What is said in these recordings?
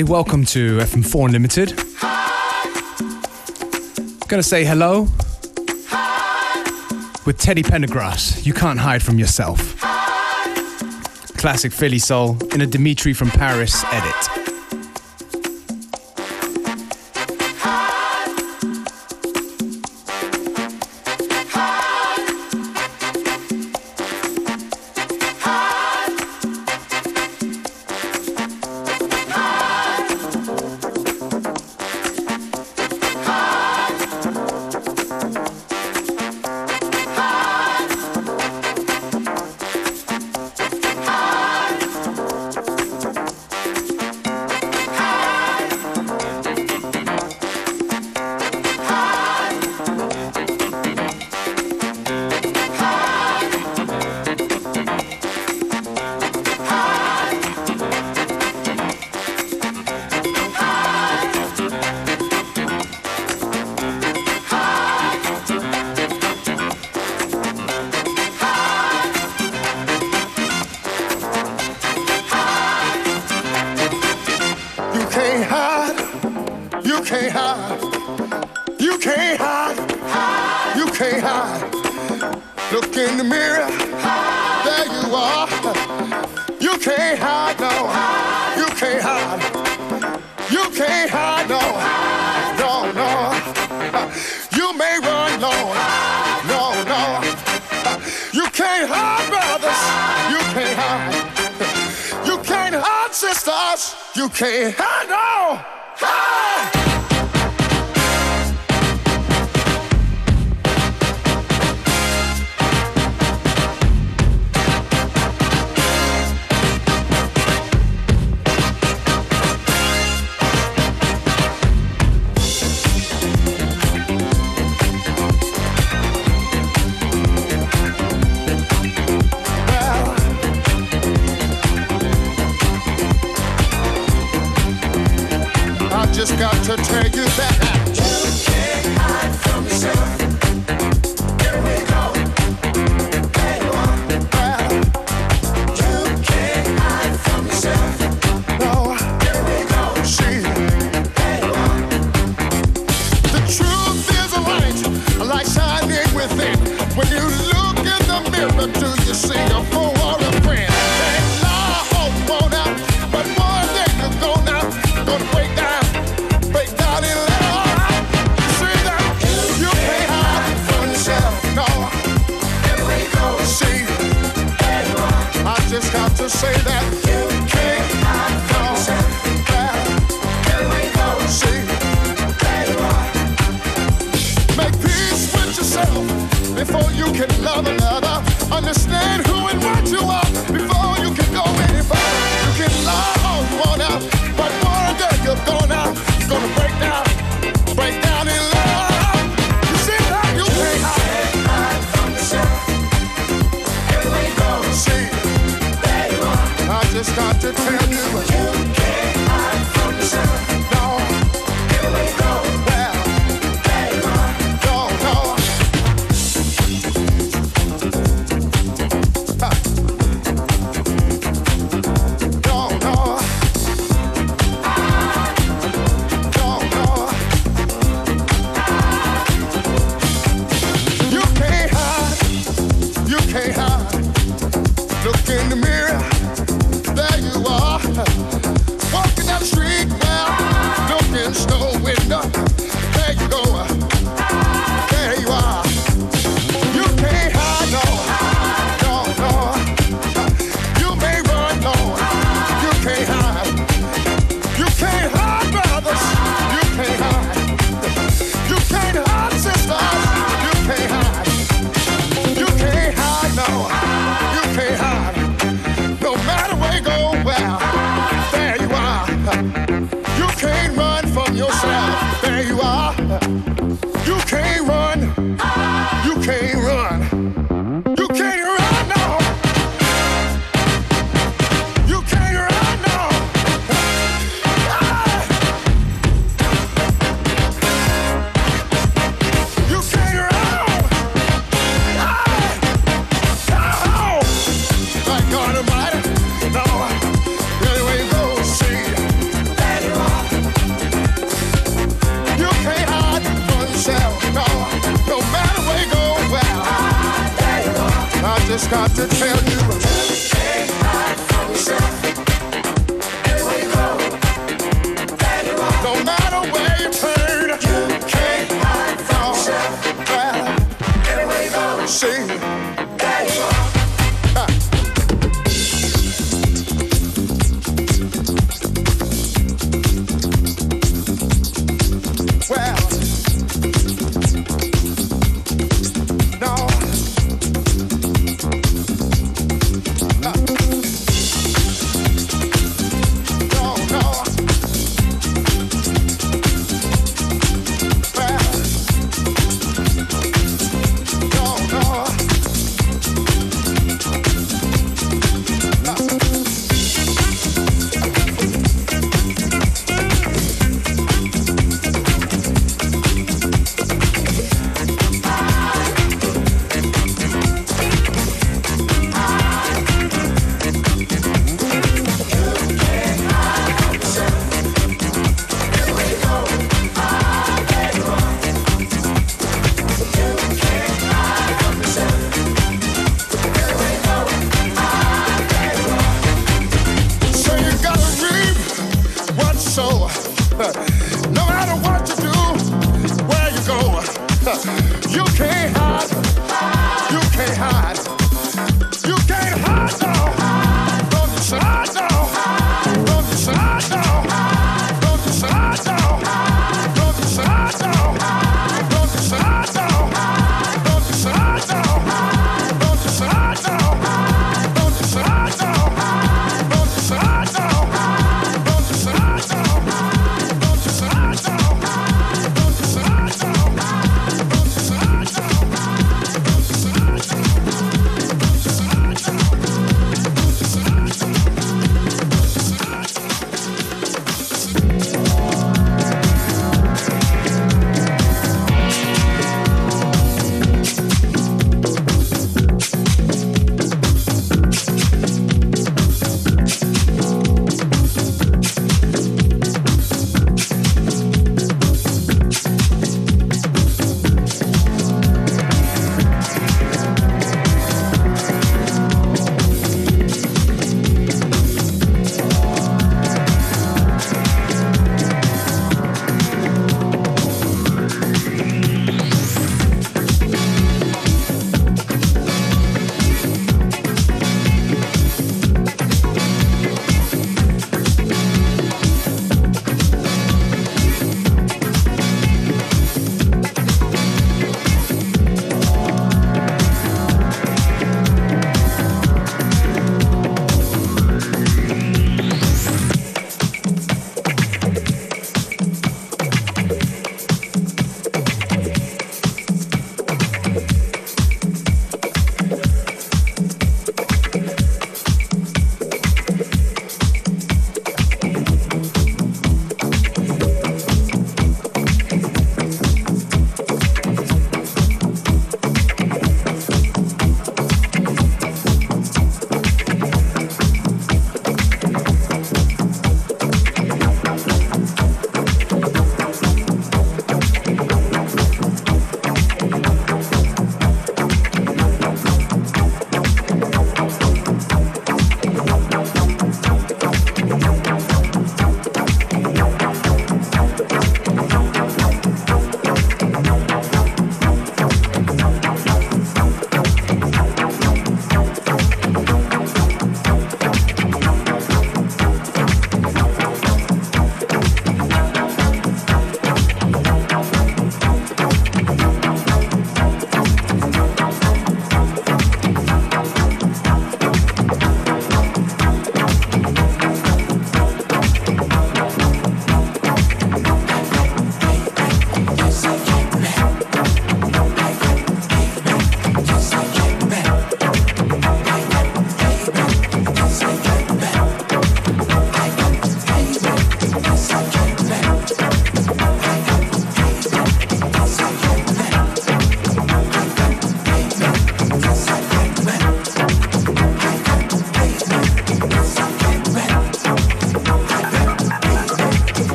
Hi, welcome to FM4 Unlimited. Gonna say hello with Teddy Pendergrass. You can't hide from yourself. Classic Philly soul in a Dimitri from Paris edit. can't hide. You can't hide. hide. You can't hide. Look in the mirror. Hide. There you are. You can't hide, no. Hide. You can't hide. You can't hide, no. No, no. You may run, no. No, no. You can't hide, brothers. You can't hide. You can't hide, sisters. You can't hide, no.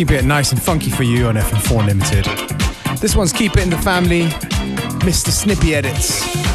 Keep it nice and funky for you on FM4 Unlimited. This one's Keep It in the Family, Mr. Snippy Edits.